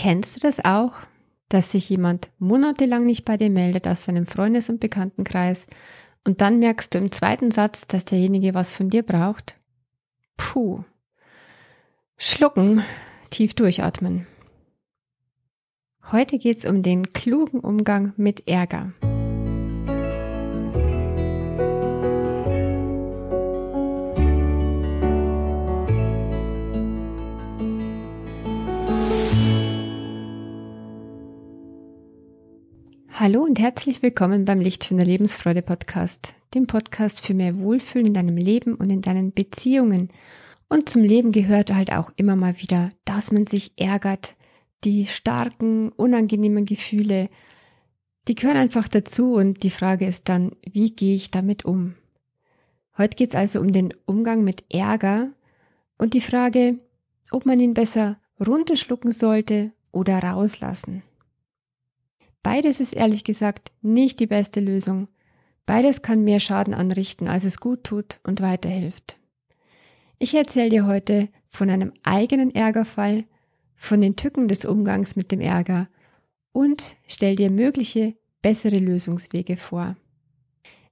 Kennst du das auch, dass sich jemand monatelang nicht bei dir meldet aus seinem Freundes- und Bekanntenkreis und dann merkst du im zweiten Satz, dass derjenige was von dir braucht? Puh. Schlucken, tief durchatmen. Heute geht's um den klugen Umgang mit Ärger. Hallo und herzlich willkommen beim Licht für eine Lebensfreude Podcast, dem Podcast für mehr Wohlfühlen in deinem Leben und in deinen Beziehungen. Und zum Leben gehört halt auch immer mal wieder, dass man sich ärgert. Die starken, unangenehmen Gefühle, die gehören einfach dazu und die Frage ist dann, wie gehe ich damit um? Heute geht es also um den Umgang mit Ärger und die Frage, ob man ihn besser runterschlucken sollte oder rauslassen. Beides ist ehrlich gesagt nicht die beste Lösung. Beides kann mehr Schaden anrichten, als es gut tut und weiterhilft. Ich erzähle dir heute von einem eigenen Ärgerfall, von den Tücken des Umgangs mit dem Ärger und stell dir mögliche bessere Lösungswege vor.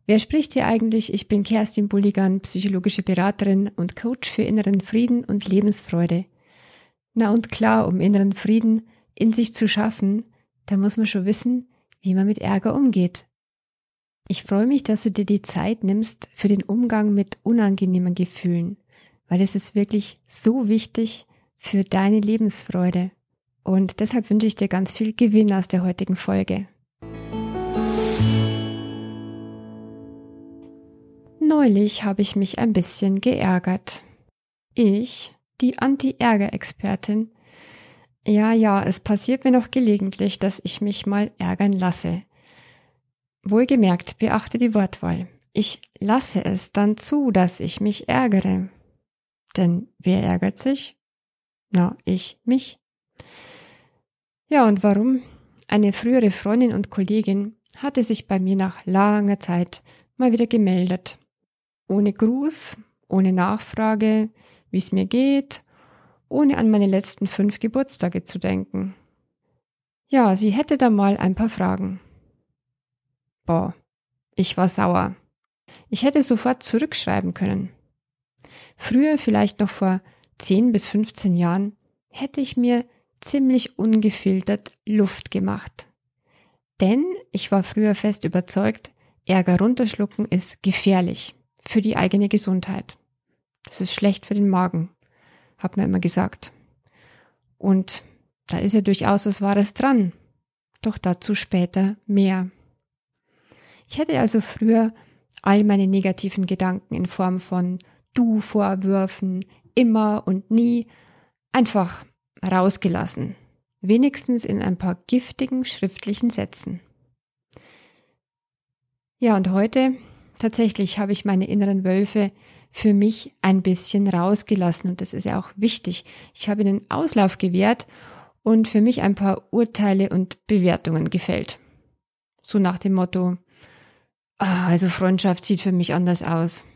Wer spricht hier eigentlich? Ich bin Kerstin Bulligan, psychologische Beraterin und Coach für inneren Frieden und Lebensfreude. Na und klar, um inneren Frieden in sich zu schaffen, da muss man schon wissen, wie man mit Ärger umgeht. Ich freue mich, dass du dir die Zeit nimmst für den Umgang mit unangenehmen Gefühlen, weil es ist wirklich so wichtig für deine Lebensfreude. Und deshalb wünsche ich dir ganz viel Gewinn aus der heutigen Folge. Neulich habe ich mich ein bisschen geärgert. Ich, die Anti-Ärger-Expertin, ja, ja, es passiert mir noch gelegentlich, dass ich mich mal ärgern lasse. Wohlgemerkt, beachte die Wortwahl. Ich lasse es dann zu, dass ich mich ärgere. Denn wer ärgert sich? Na, ich mich. Ja, und warum? Eine frühere Freundin und Kollegin hatte sich bei mir nach langer Zeit mal wieder gemeldet. Ohne Gruß, ohne Nachfrage, wie es mir geht ohne an meine letzten fünf Geburtstage zu denken. Ja, sie hätte da mal ein paar Fragen. Boah, ich war sauer. Ich hätte sofort zurückschreiben können. Früher, vielleicht noch vor 10 bis 15 Jahren, hätte ich mir ziemlich ungefiltert Luft gemacht. Denn ich war früher fest überzeugt, Ärger runterschlucken ist gefährlich für die eigene Gesundheit. Das ist schlecht für den Magen hat man immer gesagt. Und da ist ja durchaus was Wahres dran. Doch dazu später mehr. Ich hätte also früher all meine negativen Gedanken in Form von Du-Vorwürfen, immer und nie, einfach rausgelassen. Wenigstens in ein paar giftigen schriftlichen Sätzen. Ja, und heute tatsächlich habe ich meine inneren Wölfe für mich ein bisschen rausgelassen und das ist ja auch wichtig. Ich habe ihnen Auslauf gewährt und für mich ein paar Urteile und Bewertungen gefällt. So nach dem Motto, ah, also Freundschaft sieht für mich anders aus.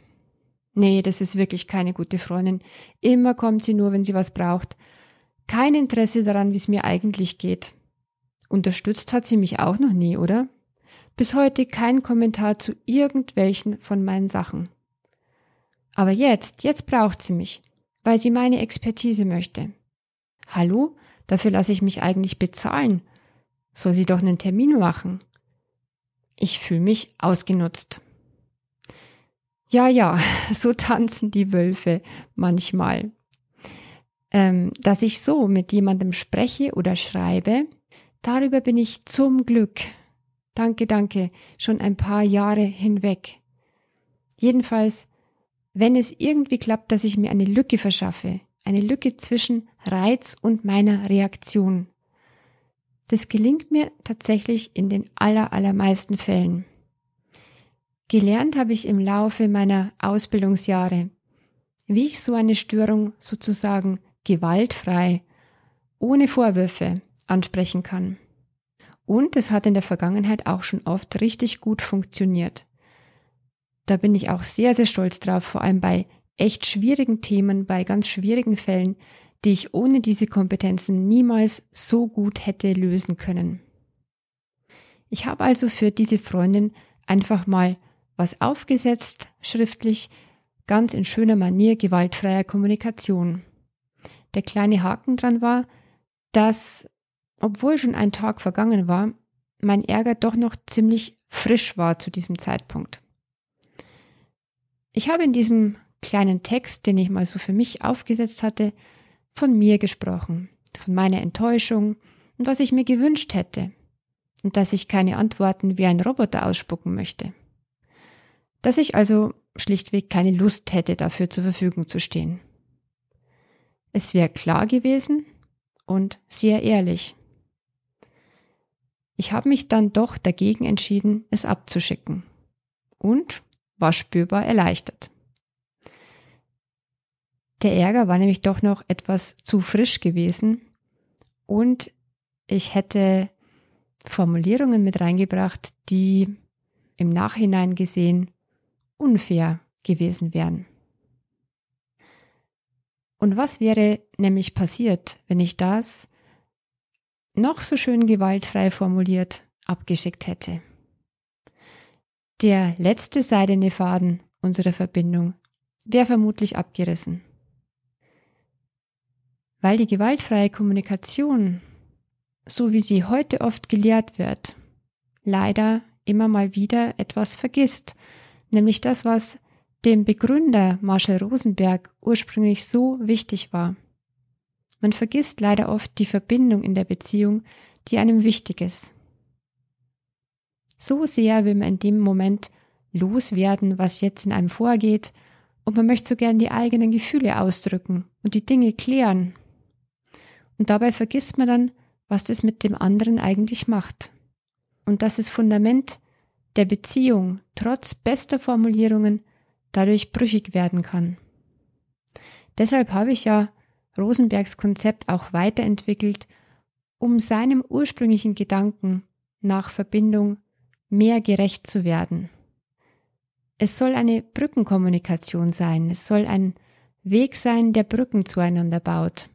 Nee, das ist wirklich keine gute Freundin. Immer kommt sie nur, wenn sie was braucht. Kein Interesse daran, wie es mir eigentlich geht. Unterstützt hat sie mich auch noch nie, oder? Bis heute kein Kommentar zu irgendwelchen von meinen Sachen. Aber jetzt, jetzt braucht sie mich, weil sie meine Expertise möchte. Hallo? Dafür lasse ich mich eigentlich bezahlen. Soll sie doch einen Termin machen? Ich fühle mich ausgenutzt. Ja, ja, so tanzen die Wölfe manchmal. Ähm, dass ich so mit jemandem spreche oder schreibe, darüber bin ich zum Glück, danke, danke, schon ein paar Jahre hinweg. Jedenfalls wenn es irgendwie klappt, dass ich mir eine Lücke verschaffe, eine Lücke zwischen Reiz und meiner Reaktion. Das gelingt mir tatsächlich in den aller, allermeisten Fällen. Gelernt habe ich im Laufe meiner Ausbildungsjahre, wie ich so eine Störung sozusagen gewaltfrei, ohne Vorwürfe ansprechen kann. Und es hat in der Vergangenheit auch schon oft richtig gut funktioniert. Da bin ich auch sehr, sehr stolz drauf, vor allem bei echt schwierigen Themen, bei ganz schwierigen Fällen, die ich ohne diese Kompetenzen niemals so gut hätte lösen können. Ich habe also für diese Freundin einfach mal was aufgesetzt, schriftlich, ganz in schöner Manier gewaltfreier Kommunikation. Der kleine Haken dran war, dass, obwohl schon ein Tag vergangen war, mein Ärger doch noch ziemlich frisch war zu diesem Zeitpunkt. Ich habe in diesem kleinen Text, den ich mal so für mich aufgesetzt hatte, von mir gesprochen, von meiner Enttäuschung und was ich mir gewünscht hätte, und dass ich keine Antworten wie ein Roboter ausspucken möchte. Dass ich also schlichtweg keine Lust hätte, dafür zur Verfügung zu stehen. Es wäre klar gewesen und sehr ehrlich. Ich habe mich dann doch dagegen entschieden, es abzuschicken. Und war spürbar erleichtert. Der Ärger war nämlich doch noch etwas zu frisch gewesen und ich hätte Formulierungen mit reingebracht, die im Nachhinein gesehen unfair gewesen wären. Und was wäre nämlich passiert, wenn ich das noch so schön gewaltfrei formuliert abgeschickt hätte? Der letzte seidene Faden unserer Verbindung wäre vermutlich abgerissen. Weil die gewaltfreie Kommunikation, so wie sie heute oft gelehrt wird, leider immer mal wieder etwas vergisst, nämlich das, was dem Begründer Marshall Rosenberg ursprünglich so wichtig war. Man vergisst leider oft die Verbindung in der Beziehung, die einem wichtig ist. So sehr will man in dem Moment loswerden, was jetzt in einem vorgeht, und man möchte so gern die eigenen Gefühle ausdrücken und die Dinge klären. Und dabei vergisst man dann, was das mit dem anderen eigentlich macht. Und dass das Fundament der Beziehung trotz bester Formulierungen dadurch brüchig werden kann. Deshalb habe ich ja Rosenbergs Konzept auch weiterentwickelt, um seinem ursprünglichen Gedanken nach Verbindung mehr gerecht zu werden. Es soll eine Brückenkommunikation sein, es soll ein Weg sein, der Brücken zueinander baut.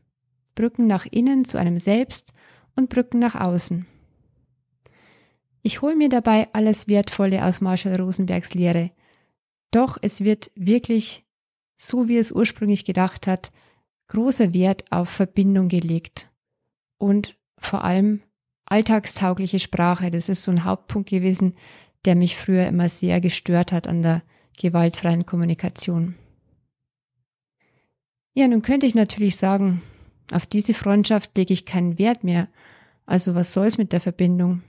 Brücken nach innen zu einem selbst und Brücken nach außen. Ich hole mir dabei alles Wertvolle aus Marshall Rosenbergs Lehre. Doch es wird wirklich, so wie es ursprünglich gedacht hat, großer Wert auf Verbindung gelegt und vor allem alltagstaugliche Sprache. Das ist so ein Hauptpunkt gewesen, der mich früher immer sehr gestört hat an der gewaltfreien Kommunikation. Ja, nun könnte ich natürlich sagen, auf diese Freundschaft lege ich keinen Wert mehr. Also was soll's mit der Verbindung?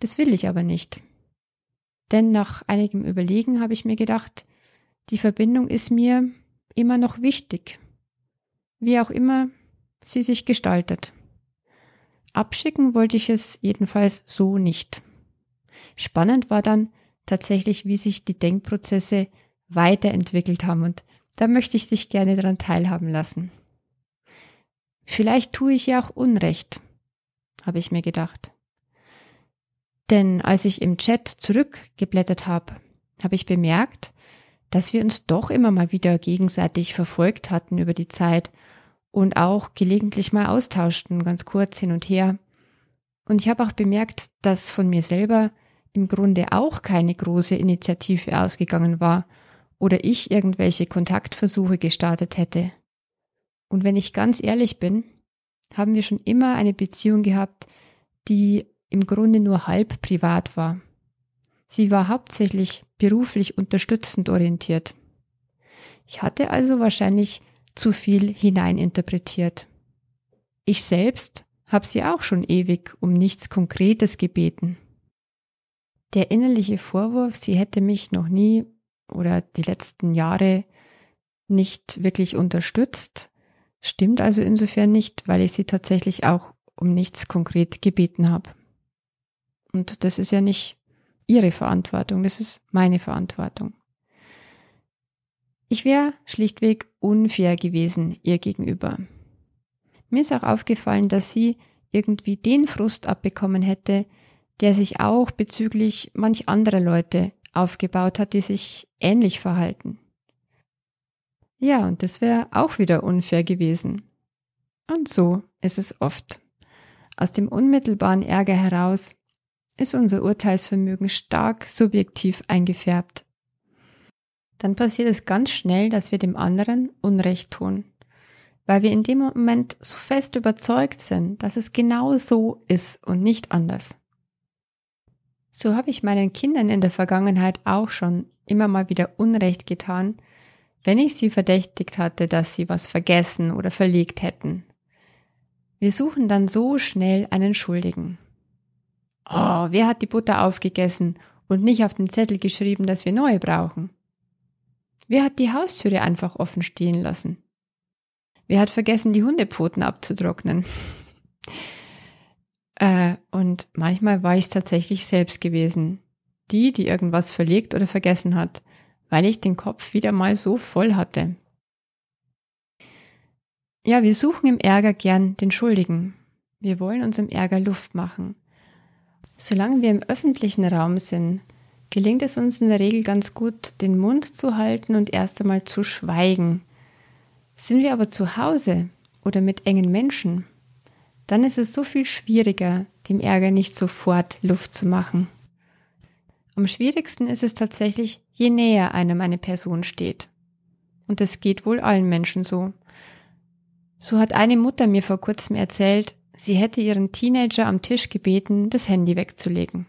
Das will ich aber nicht. Denn nach einigem Überlegen habe ich mir gedacht, die Verbindung ist mir immer noch wichtig. Wie auch immer sie sich gestaltet. Abschicken wollte ich es jedenfalls so nicht. Spannend war dann tatsächlich, wie sich die Denkprozesse weiterentwickelt haben und da möchte ich dich gerne daran teilhaben lassen. Vielleicht tue ich ja auch Unrecht, habe ich mir gedacht. Denn als ich im Chat zurückgeblättert habe, habe ich bemerkt, dass wir uns doch immer mal wieder gegenseitig verfolgt hatten über die Zeit und auch gelegentlich mal austauschten, ganz kurz hin und her. Und ich habe auch bemerkt, dass von mir selber im Grunde auch keine große Initiative ausgegangen war oder ich irgendwelche Kontaktversuche gestartet hätte. Und wenn ich ganz ehrlich bin, haben wir schon immer eine Beziehung gehabt, die im Grunde nur halb privat war. Sie war hauptsächlich beruflich unterstützend orientiert. Ich hatte also wahrscheinlich zu viel hineininterpretiert. Ich selbst habe sie auch schon ewig um nichts Konkretes gebeten. Der innerliche Vorwurf, sie hätte mich noch nie oder die letzten Jahre nicht wirklich unterstützt, stimmt also insofern nicht, weil ich sie tatsächlich auch um nichts konkret gebeten habe. Und das ist ja nicht ihre Verantwortung, das ist meine Verantwortung. Ich wäre schlichtweg unfair gewesen ihr gegenüber. Mir ist auch aufgefallen, dass sie irgendwie den Frust abbekommen hätte, der sich auch bezüglich manch anderer Leute aufgebaut hat, die sich ähnlich verhalten. Ja, und das wäre auch wieder unfair gewesen, Und so ist es oft. Aus dem unmittelbaren Ärger heraus ist unser Urteilsvermögen stark subjektiv eingefärbt. Dann passiert es ganz schnell, dass wir dem anderen Unrecht tun, weil wir in dem Moment so fest überzeugt sind, dass es genau so ist und nicht anders. So habe ich meinen Kindern in der Vergangenheit auch schon immer mal wieder Unrecht getan, wenn ich sie verdächtigt hatte, dass sie was vergessen oder verlegt hätten. Wir suchen dann so schnell einen Schuldigen. Oh, wer hat die Butter aufgegessen und nicht auf den Zettel geschrieben, dass wir neue brauchen? Wer hat die Haustüre einfach offen stehen lassen? Wer hat vergessen, die Hundepfoten abzutrocknen? Äh, und manchmal war ich es tatsächlich selbst gewesen. Die, die irgendwas verlegt oder vergessen hat, weil ich den Kopf wieder mal so voll hatte. Ja, wir suchen im Ärger gern den Schuldigen. Wir wollen uns im Ärger Luft machen. Solange wir im öffentlichen Raum sind, gelingt es uns in der Regel ganz gut, den Mund zu halten und erst einmal zu schweigen. Sind wir aber zu Hause oder mit engen Menschen, dann ist es so viel schwieriger, dem Ärger nicht sofort Luft zu machen. Am schwierigsten ist es tatsächlich, je näher einem eine Person steht. Und das geht wohl allen Menschen so. So hat eine Mutter mir vor kurzem erzählt, sie hätte ihren Teenager am Tisch gebeten, das Handy wegzulegen.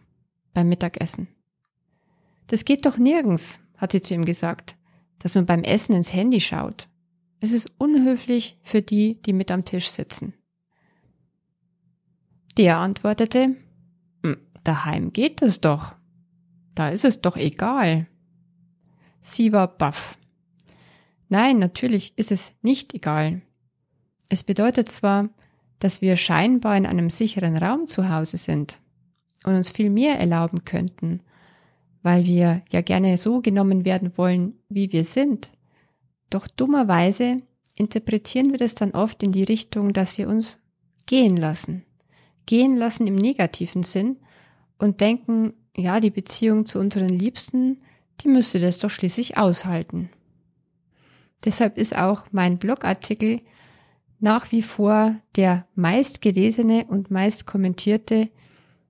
Beim Mittagessen. Das geht doch nirgends, hat sie zu ihm gesagt, dass man beim Essen ins Handy schaut. Es ist unhöflich für die, die mit am Tisch sitzen. Der antwortete, hm, daheim geht es doch. Da ist es doch egal. Sie war baff. Nein, natürlich ist es nicht egal. Es bedeutet zwar, dass wir scheinbar in einem sicheren Raum zu Hause sind und uns viel mehr erlauben könnten, weil wir ja gerne so genommen werden wollen, wie wir sind. Doch dummerweise interpretieren wir das dann oft in die Richtung, dass wir uns gehen lassen gehen lassen im negativen Sinn und denken, ja, die Beziehung zu unseren Liebsten, die müsste das doch schließlich aushalten. Deshalb ist auch mein Blogartikel nach wie vor der meistgelesene und meist kommentierte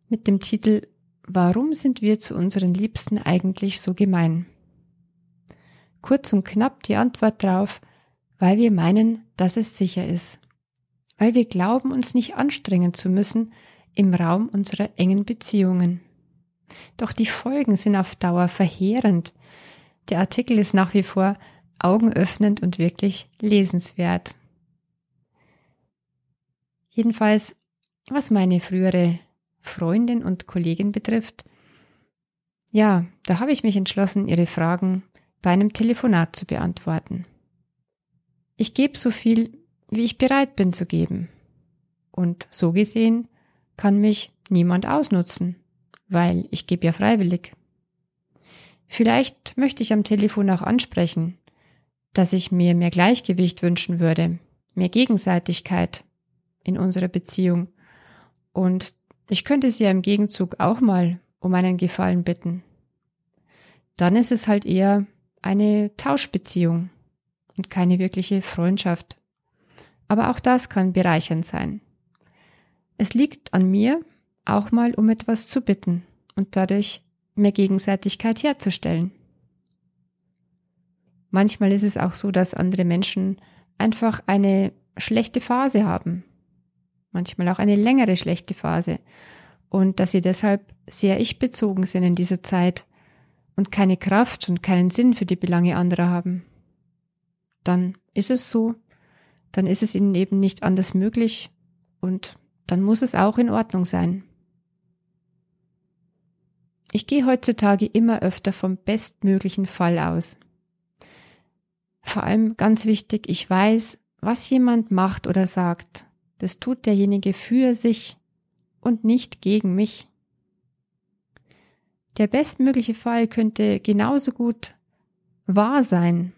mit dem Titel Warum sind wir zu unseren Liebsten eigentlich so gemein? Kurz und knapp die Antwort drauf, weil wir meinen, dass es sicher ist weil wir glauben, uns nicht anstrengen zu müssen im Raum unserer engen Beziehungen. Doch die Folgen sind auf Dauer verheerend. Der Artikel ist nach wie vor augenöffnend und wirklich lesenswert. Jedenfalls, was meine frühere Freundin und Kollegin betrifft, ja, da habe ich mich entschlossen, ihre Fragen bei einem Telefonat zu beantworten. Ich gebe so viel, wie ich bereit bin zu geben. Und so gesehen kann mich niemand ausnutzen, weil ich gebe ja freiwillig. Vielleicht möchte ich am Telefon auch ansprechen, dass ich mir mehr Gleichgewicht wünschen würde, mehr Gegenseitigkeit in unserer Beziehung. Und ich könnte sie ja im Gegenzug auch mal um einen Gefallen bitten. Dann ist es halt eher eine Tauschbeziehung und keine wirkliche Freundschaft. Aber auch das kann bereichernd sein. Es liegt an mir, auch mal um etwas zu bitten und dadurch mehr Gegenseitigkeit herzustellen. Manchmal ist es auch so, dass andere Menschen einfach eine schlechte Phase haben. Manchmal auch eine längere schlechte Phase. Und dass sie deshalb sehr ich-bezogen sind in dieser Zeit und keine Kraft und keinen Sinn für die Belange anderer haben. Dann ist es so, dann ist es ihnen eben nicht anders möglich und dann muss es auch in Ordnung sein. Ich gehe heutzutage immer öfter vom bestmöglichen Fall aus. Vor allem ganz wichtig, ich weiß, was jemand macht oder sagt, das tut derjenige für sich und nicht gegen mich. Der bestmögliche Fall könnte genauso gut wahr sein.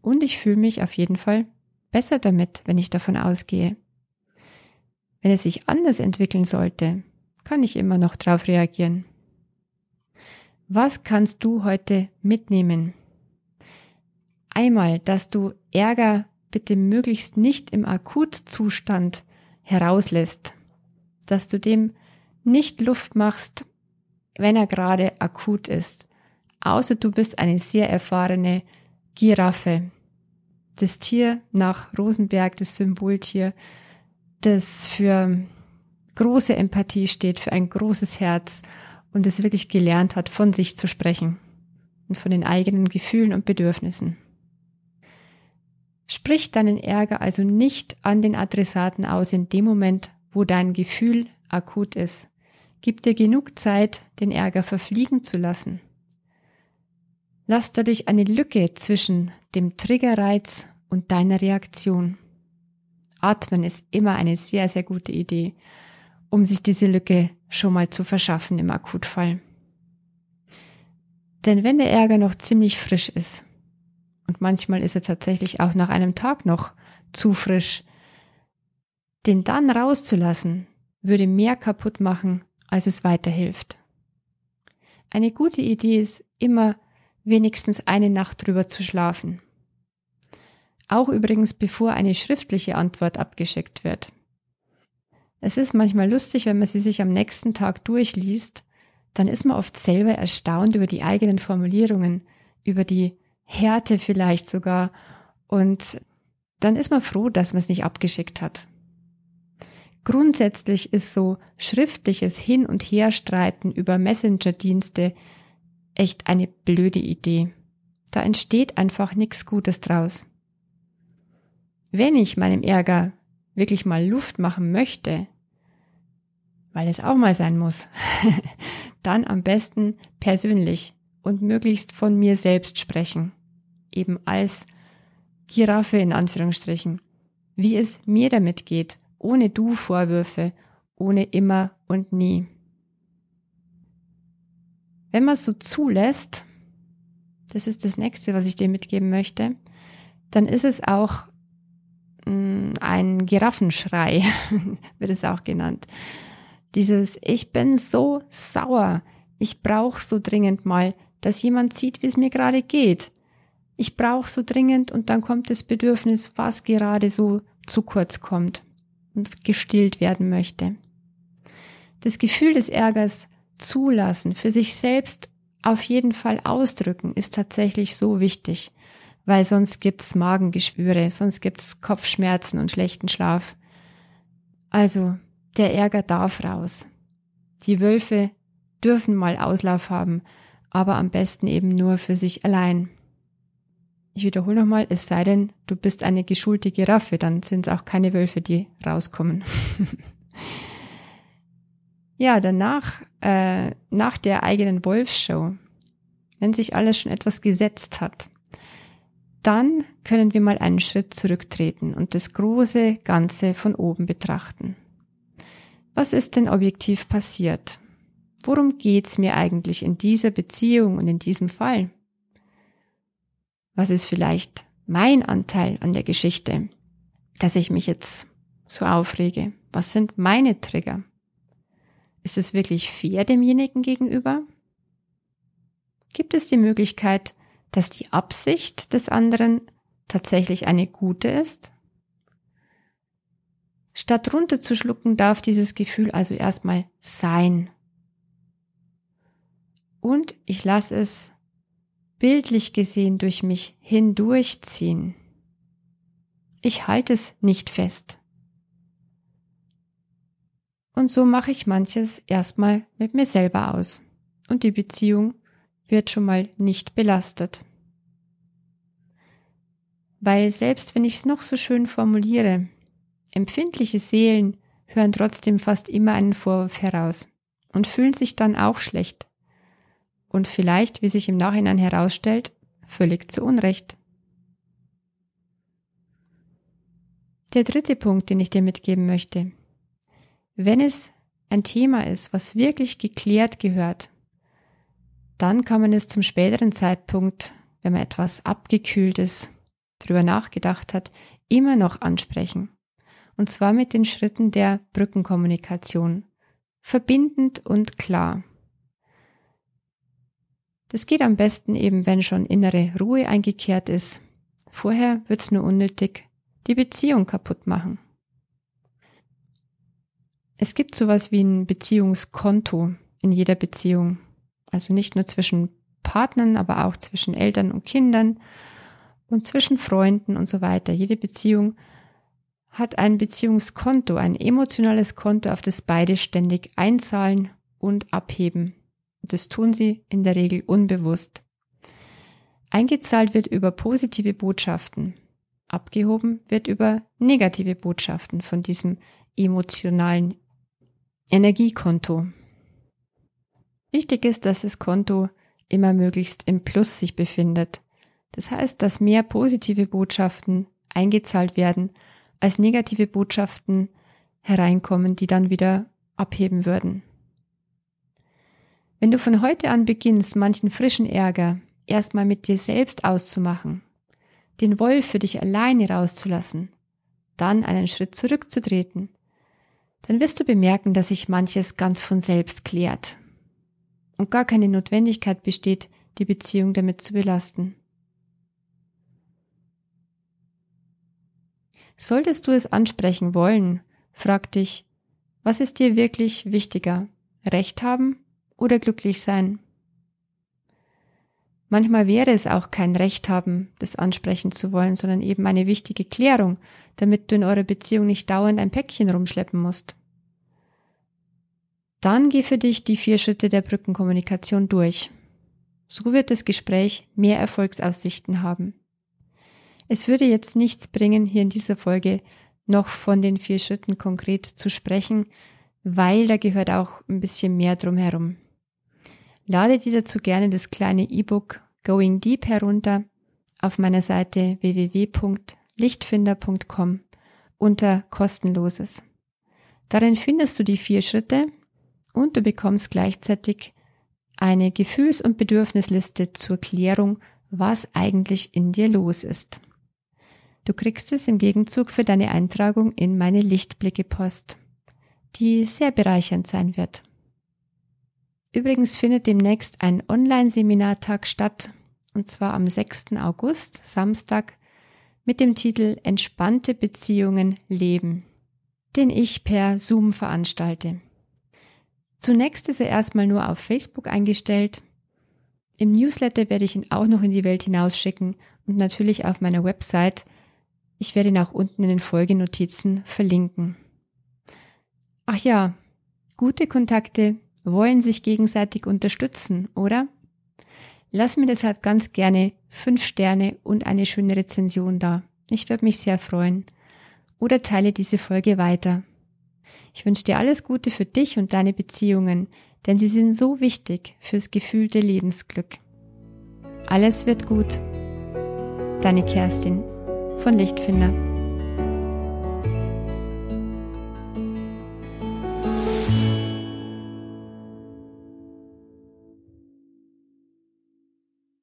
Und ich fühle mich auf jeden Fall besser damit, wenn ich davon ausgehe. Wenn es sich anders entwickeln sollte, kann ich immer noch darauf reagieren. Was kannst du heute mitnehmen? Einmal, dass du Ärger bitte möglichst nicht im Akutzustand herauslässt, dass du dem nicht Luft machst, wenn er gerade akut ist, außer du bist eine sehr erfahrene Giraffe. Das Tier nach Rosenberg, das Symboltier, das für große Empathie steht, für ein großes Herz und es wirklich gelernt hat, von sich zu sprechen und von den eigenen Gefühlen und Bedürfnissen. Sprich deinen Ärger also nicht an den Adressaten aus in dem Moment, wo dein Gefühl akut ist. Gib dir genug Zeit, den Ärger verfliegen zu lassen. Lass dadurch eine Lücke zwischen dem Triggerreiz und deiner Reaktion. Atmen ist immer eine sehr, sehr gute Idee, um sich diese Lücke schon mal zu verschaffen im Akutfall. Denn wenn der Ärger noch ziemlich frisch ist, und manchmal ist er tatsächlich auch nach einem Tag noch zu frisch, den dann rauszulassen, würde mehr kaputt machen, als es weiterhilft. Eine gute Idee ist immer wenigstens eine Nacht drüber zu schlafen. Auch übrigens bevor eine schriftliche Antwort abgeschickt wird. Es ist manchmal lustig, wenn man sie sich am nächsten Tag durchliest, dann ist man oft selber erstaunt über die eigenen Formulierungen, über die Härte vielleicht sogar und dann ist man froh, dass man es nicht abgeschickt hat. Grundsätzlich ist so schriftliches Hin- und Herstreiten über Messenger-Dienste echt eine blöde Idee. Da entsteht einfach nichts Gutes draus. Wenn ich meinem Ärger wirklich mal Luft machen möchte, weil es auch mal sein muss, dann am besten persönlich und möglichst von mir selbst sprechen. Eben als Giraffe in Anführungsstrichen. Wie es mir damit geht, ohne du Vorwürfe, ohne immer und nie. Wenn man es so zulässt, das ist das nächste, was ich dir mitgeben möchte, dann ist es auch Mm, ein Giraffenschrei, wird es auch genannt. Dieses Ich bin so sauer, ich brauche so dringend mal, dass jemand sieht, wie es mir gerade geht. Ich brauche so dringend und dann kommt das Bedürfnis, was gerade so zu kurz kommt und gestillt werden möchte. Das Gefühl des Ärgers zulassen, für sich selbst auf jeden Fall ausdrücken, ist tatsächlich so wichtig weil sonst gibt's Magengeschwüre, sonst gibt's Kopfschmerzen und schlechten Schlaf. Also, der Ärger darf raus. Die Wölfe dürfen mal Auslauf haben, aber am besten eben nur für sich allein. Ich wiederhole nochmal, es sei denn, du bist eine geschulte Giraffe, dann sind es auch keine Wölfe, die rauskommen. ja, danach, äh, nach der eigenen Wolfsshow, wenn sich alles schon etwas gesetzt hat, dann können wir mal einen Schritt zurücktreten und das große Ganze von oben betrachten. Was ist denn objektiv passiert? Worum geht's mir eigentlich in dieser Beziehung und in diesem Fall? Was ist vielleicht mein Anteil an der Geschichte, dass ich mich jetzt so aufrege? Was sind meine Trigger? Ist es wirklich fair demjenigen gegenüber? Gibt es die Möglichkeit, dass die Absicht des anderen tatsächlich eine gute ist? Statt runterzuschlucken, darf dieses Gefühl also erstmal sein. Und ich lasse es bildlich gesehen durch mich hindurchziehen. Ich halte es nicht fest. Und so mache ich manches erstmal mit mir selber aus. Und die Beziehung wird schon mal nicht belastet. Weil selbst wenn ich es noch so schön formuliere, empfindliche Seelen hören trotzdem fast immer einen Vorwurf heraus und fühlen sich dann auch schlecht. Und vielleicht, wie sich im Nachhinein herausstellt, völlig zu Unrecht. Der dritte Punkt, den ich dir mitgeben möchte. Wenn es ein Thema ist, was wirklich geklärt gehört, dann kann man es zum späteren Zeitpunkt, wenn man etwas abgekühltes drüber nachgedacht hat, immer noch ansprechen. Und zwar mit den Schritten der Brückenkommunikation. Verbindend und klar. Das geht am besten eben, wenn schon innere Ruhe eingekehrt ist. Vorher wird es nur unnötig, die Beziehung kaputt machen. Es gibt sowas wie ein Beziehungskonto in jeder Beziehung. Also nicht nur zwischen Partnern, aber auch zwischen Eltern und Kindern und zwischen Freunden und so weiter. Jede Beziehung hat ein Beziehungskonto, ein emotionales Konto, auf das beide ständig einzahlen und abheben. Das tun sie in der Regel unbewusst. Eingezahlt wird über positive Botschaften. Abgehoben wird über negative Botschaften von diesem emotionalen Energiekonto. Wichtig ist, dass das Konto immer möglichst im Plus sich befindet. Das heißt, dass mehr positive Botschaften eingezahlt werden, als negative Botschaften hereinkommen, die dann wieder abheben würden. Wenn du von heute an beginnst, manchen frischen Ärger erstmal mit dir selbst auszumachen, den Wolf für dich alleine rauszulassen, dann einen Schritt zurückzutreten, dann wirst du bemerken, dass sich manches ganz von selbst klärt und gar keine Notwendigkeit besteht, die Beziehung damit zu belasten. Solltest du es ansprechen wollen, frag dich, was ist dir wirklich wichtiger? Recht haben oder glücklich sein? Manchmal wäre es auch kein Recht haben, das ansprechen zu wollen, sondern eben eine wichtige Klärung, damit du in eurer Beziehung nicht dauernd ein Päckchen rumschleppen musst. Dann geh für dich die vier Schritte der Brückenkommunikation durch. So wird das Gespräch mehr Erfolgsaussichten haben. Es würde jetzt nichts bringen, hier in dieser Folge noch von den vier Schritten konkret zu sprechen, weil da gehört auch ein bisschen mehr drum herum. Lade dir dazu gerne das kleine E-Book Going Deep herunter auf meiner Seite www.lichtfinder.com unter kostenloses. Darin findest du die vier Schritte und du bekommst gleichzeitig eine Gefühls- und Bedürfnisliste zur Klärung, was eigentlich in dir los ist. Du kriegst es im Gegenzug für deine Eintragung in meine Lichtblicke-Post, die sehr bereichernd sein wird. Übrigens findet demnächst ein Online-Seminartag statt, und zwar am 6. August, Samstag, mit dem Titel Entspannte Beziehungen leben, den ich per Zoom veranstalte. Zunächst ist er erstmal nur auf Facebook eingestellt. Im Newsletter werde ich ihn auch noch in die Welt hinausschicken und natürlich auf meiner Website ich werde ihn auch unten in den Folgenotizen verlinken. Ach ja, gute Kontakte wollen sich gegenseitig unterstützen, oder? Lass mir deshalb ganz gerne fünf Sterne und eine schöne Rezension da. Ich würde mich sehr freuen. Oder teile diese Folge weiter. Ich wünsche dir alles Gute für dich und deine Beziehungen, denn sie sind so wichtig fürs gefühlte Lebensglück. Alles wird gut. Deine Kerstin von Lichtfinder.